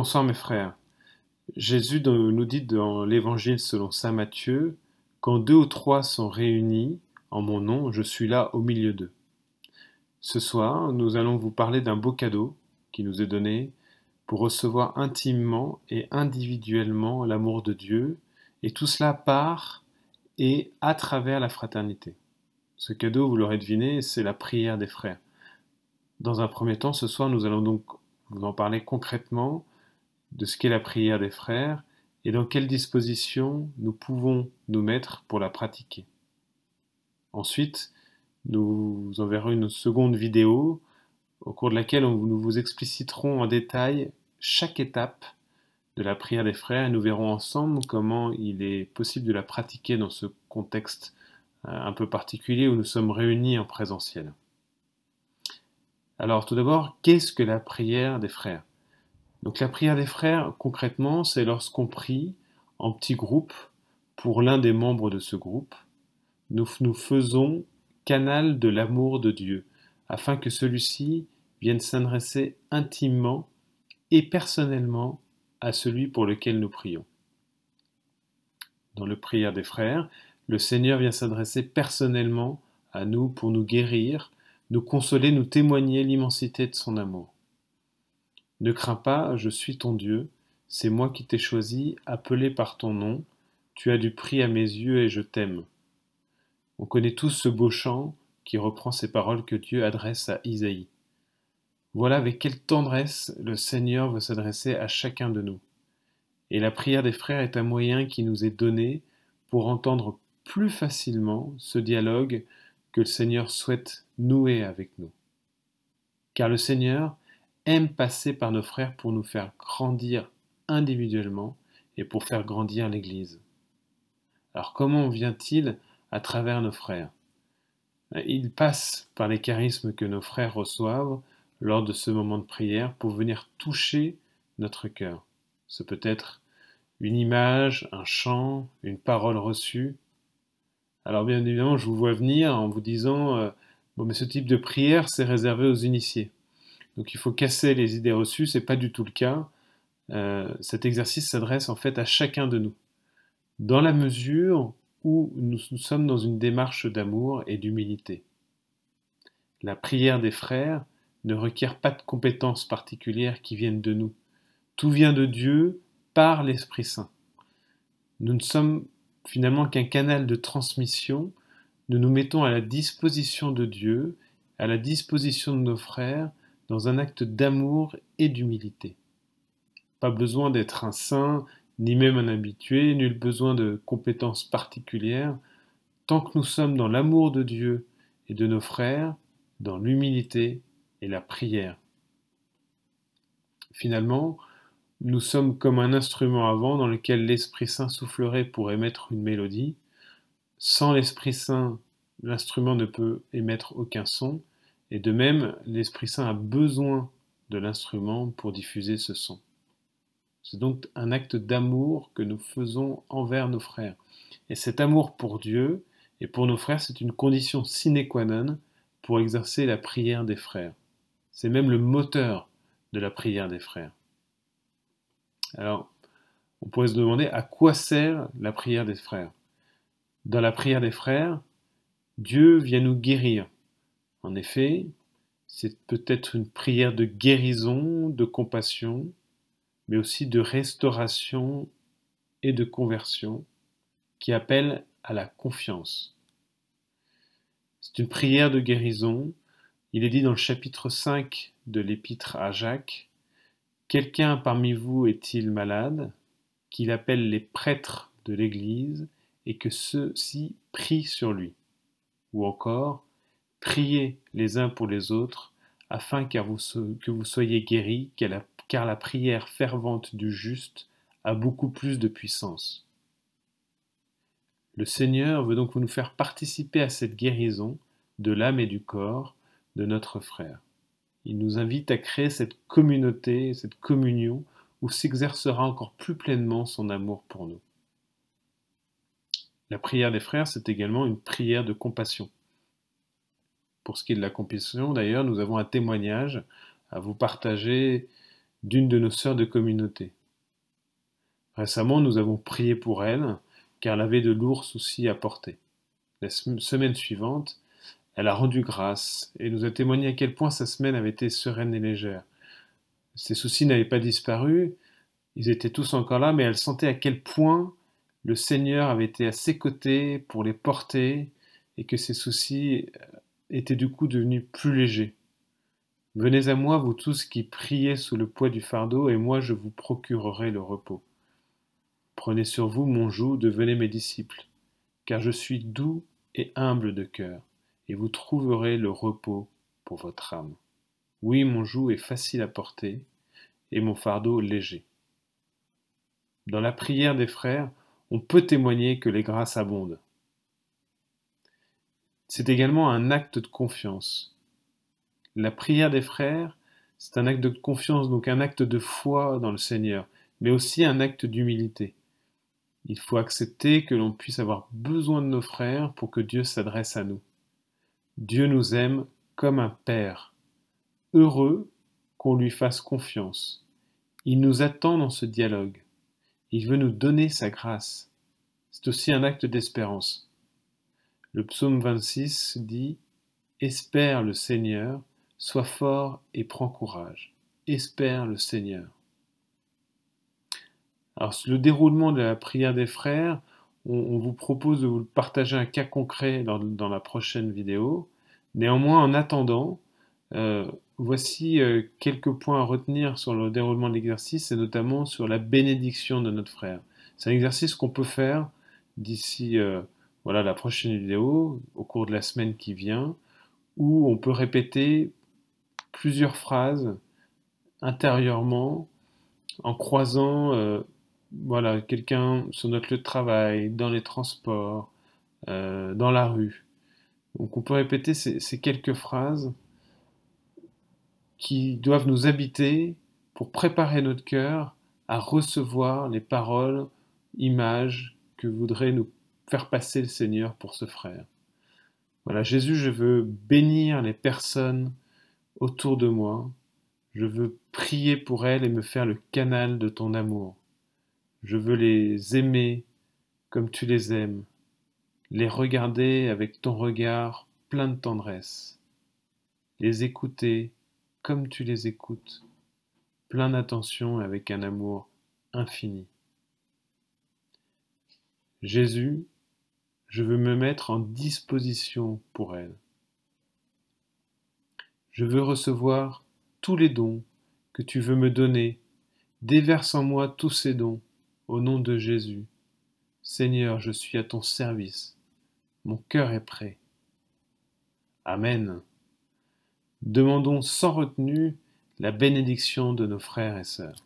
Bonsoir mes frères. Jésus nous dit dans l'Évangile selon Saint Matthieu, Quand deux ou trois sont réunis en mon nom, je suis là au milieu d'eux. Ce soir, nous allons vous parler d'un beau cadeau qui nous est donné pour recevoir intimement et individuellement l'amour de Dieu, et tout cela par et à travers la fraternité. Ce cadeau, vous l'aurez deviné, c'est la prière des frères. Dans un premier temps, ce soir, nous allons donc vous en parler concrètement de ce qu'est la prière des frères et dans quelles dispositions nous pouvons nous mettre pour la pratiquer. Ensuite, nous enverrons une seconde vidéo au cours de laquelle nous vous expliciterons en détail chaque étape de la prière des frères et nous verrons ensemble comment il est possible de la pratiquer dans ce contexte euh, un peu particulier où nous sommes réunis en présentiel. Alors tout d'abord, qu'est-ce que la prière des frères? Donc la prière des frères, concrètement, c'est lorsqu'on prie en petits groupes pour l'un des membres de ce groupe, nous nous faisons canal de l'amour de Dieu, afin que celui-ci vienne s'adresser intimement et personnellement à celui pour lequel nous prions. Dans le prière des frères, le Seigneur vient s'adresser personnellement à nous pour nous guérir, nous consoler, nous témoigner l'immensité de son amour. Ne crains pas, je suis ton Dieu, c'est moi qui t'ai choisi, appelé par ton nom, tu as du prix à mes yeux et je t'aime. On connaît tous ce beau chant qui reprend ces paroles que Dieu adresse à Isaïe. Voilà avec quelle tendresse le Seigneur veut s'adresser à chacun de nous. Et la prière des frères est un moyen qui nous est donné pour entendre plus facilement ce dialogue que le Seigneur souhaite nouer avec nous. Car le Seigneur aime passer par nos frères pour nous faire grandir individuellement et pour faire grandir l'Église. Alors comment vient-il à travers nos frères? Il passe par les charismes que nos frères reçoivent lors de ce moment de prière pour venir toucher notre cœur. Ce peut être une image, un chant, une parole reçue. Alors bien évidemment, je vous vois venir en vous disant, euh, bon mais ce type de prière, c'est réservé aux initiés. Donc il faut casser les idées reçues, c'est pas du tout le cas. Euh, cet exercice s'adresse en fait à chacun de nous, dans la mesure où nous sommes dans une démarche d'amour et d'humilité. La prière des frères, ne requiert pas de compétences particulières qui viennent de nous. Tout vient de Dieu par l'Esprit Saint. Nous ne sommes finalement qu'un canal de transmission. Nous nous mettons à la disposition de Dieu, à la disposition de nos frères, dans un acte d'amour et d'humilité. Pas besoin d'être un saint, ni même un habitué, nul besoin de compétences particulières. Tant que nous sommes dans l'amour de Dieu et de nos frères, dans l'humilité et la prière. Finalement, nous sommes comme un instrument avant dans lequel l'Esprit Saint soufflerait pour émettre une mélodie. Sans l'Esprit Saint, l'instrument ne peut émettre aucun son, et de même, l'Esprit Saint a besoin de l'instrument pour diffuser ce son. C'est donc un acte d'amour que nous faisons envers nos frères. Et cet amour pour Dieu et pour nos frères, c'est une condition sine qua non pour exercer la prière des frères. C'est même le moteur de la prière des frères. Alors, on pourrait se demander à quoi sert la prière des frères? Dans la prière des frères, Dieu vient nous guérir. En effet, c'est peut-être une prière de guérison, de compassion, mais aussi de restauration et de conversion qui appelle à la confiance. C'est une prière de guérison il est dit dans le chapitre 5 de l'épître à Jacques, Quelqu'un parmi vous est-il malade? Qu'il appelle les prêtres de l'Église et que ceux-ci prient sur lui. Ou encore, Priez les uns pour les autres, afin que vous soyez guéris, car la prière fervente du juste a beaucoup plus de puissance. Le Seigneur veut donc nous faire participer à cette guérison de l'âme et du corps, de notre frère. Il nous invite à créer cette communauté, cette communion où s'exercera encore plus pleinement son amour pour nous. La prière des frères, c'est également une prière de compassion. Pour ce qui est de la compassion, d'ailleurs, nous avons un témoignage à vous partager d'une de nos sœurs de communauté. Récemment, nous avons prié pour elle, car elle avait de lourds soucis à porter. La semaine suivante, elle a rendu grâce et nous a témoigné à quel point sa semaine avait été sereine et légère. Ses soucis n'avaient pas disparu, ils étaient tous encore là, mais elle sentait à quel point le Seigneur avait été à ses côtés pour les porter et que ses soucis étaient du coup devenus plus légers. Venez à moi, vous tous qui priez sous le poids du fardeau, et moi je vous procurerai le repos. Prenez sur vous mon joug, devenez mes disciples, car je suis doux et humble de cœur, et vous trouverez le repos pour votre âme. Oui, mon joug est facile à porter, et mon fardeau léger. Dans la prière des frères, on peut témoigner que les grâces abondent. C'est également un acte de confiance. La prière des frères, c'est un acte de confiance, donc un acte de foi dans le Seigneur, mais aussi un acte d'humilité. Il faut accepter que l'on puisse avoir besoin de nos frères pour que Dieu s'adresse à nous. Dieu nous aime comme un Père. Heureux qu'on lui fasse confiance. Il nous attend dans ce dialogue. Il veut nous donner sa grâce. C'est aussi un acte d'espérance. Le psaume 26 dit Espère le Seigneur, Sois fort et prends courage. Espère le Seigneur. Alors, le déroulement de la prière des frères, on, vous propose de vous partager un cas concret dans, la prochaine vidéo. Néanmoins, en attendant, euh, voici euh, quelques points à retenir sur le déroulement de l'exercice et notamment sur la bénédiction de notre frère. C'est un exercice qu'on peut faire d'ici euh, voilà, la prochaine vidéo, au cours de la semaine qui vient, où on peut répéter plusieurs phrases intérieurement en croisant euh, voilà, quelqu'un sur notre lieu de travail, dans les transports, euh, dans la rue. Donc on peut répéter ces, quelques phrases qui doivent nous habiter pour préparer notre cœur à recevoir les paroles, images que voudrait nous faire passer le Seigneur pour ce frère. Voilà, Jésus, je veux bénir les personnes autour de moi. Je veux prier pour elles et me faire le canal de ton amour. Je veux les aimer comme tu les aimes, les regarder avec ton regard plein de tendresse, les écouter comme tu les écoutes, plein d'attention avec un amour infini. Jésus, je veux me mettre en disposition pour elles. Je veux recevoir tous les dons que tu veux me donner. Déverse en moi tous ces dons, au nom de Jésus. Seigneur, je suis à ton service. Mon cœur est prêt. Amen. Demandons sans retenue la bénédiction de nos frères et sœurs.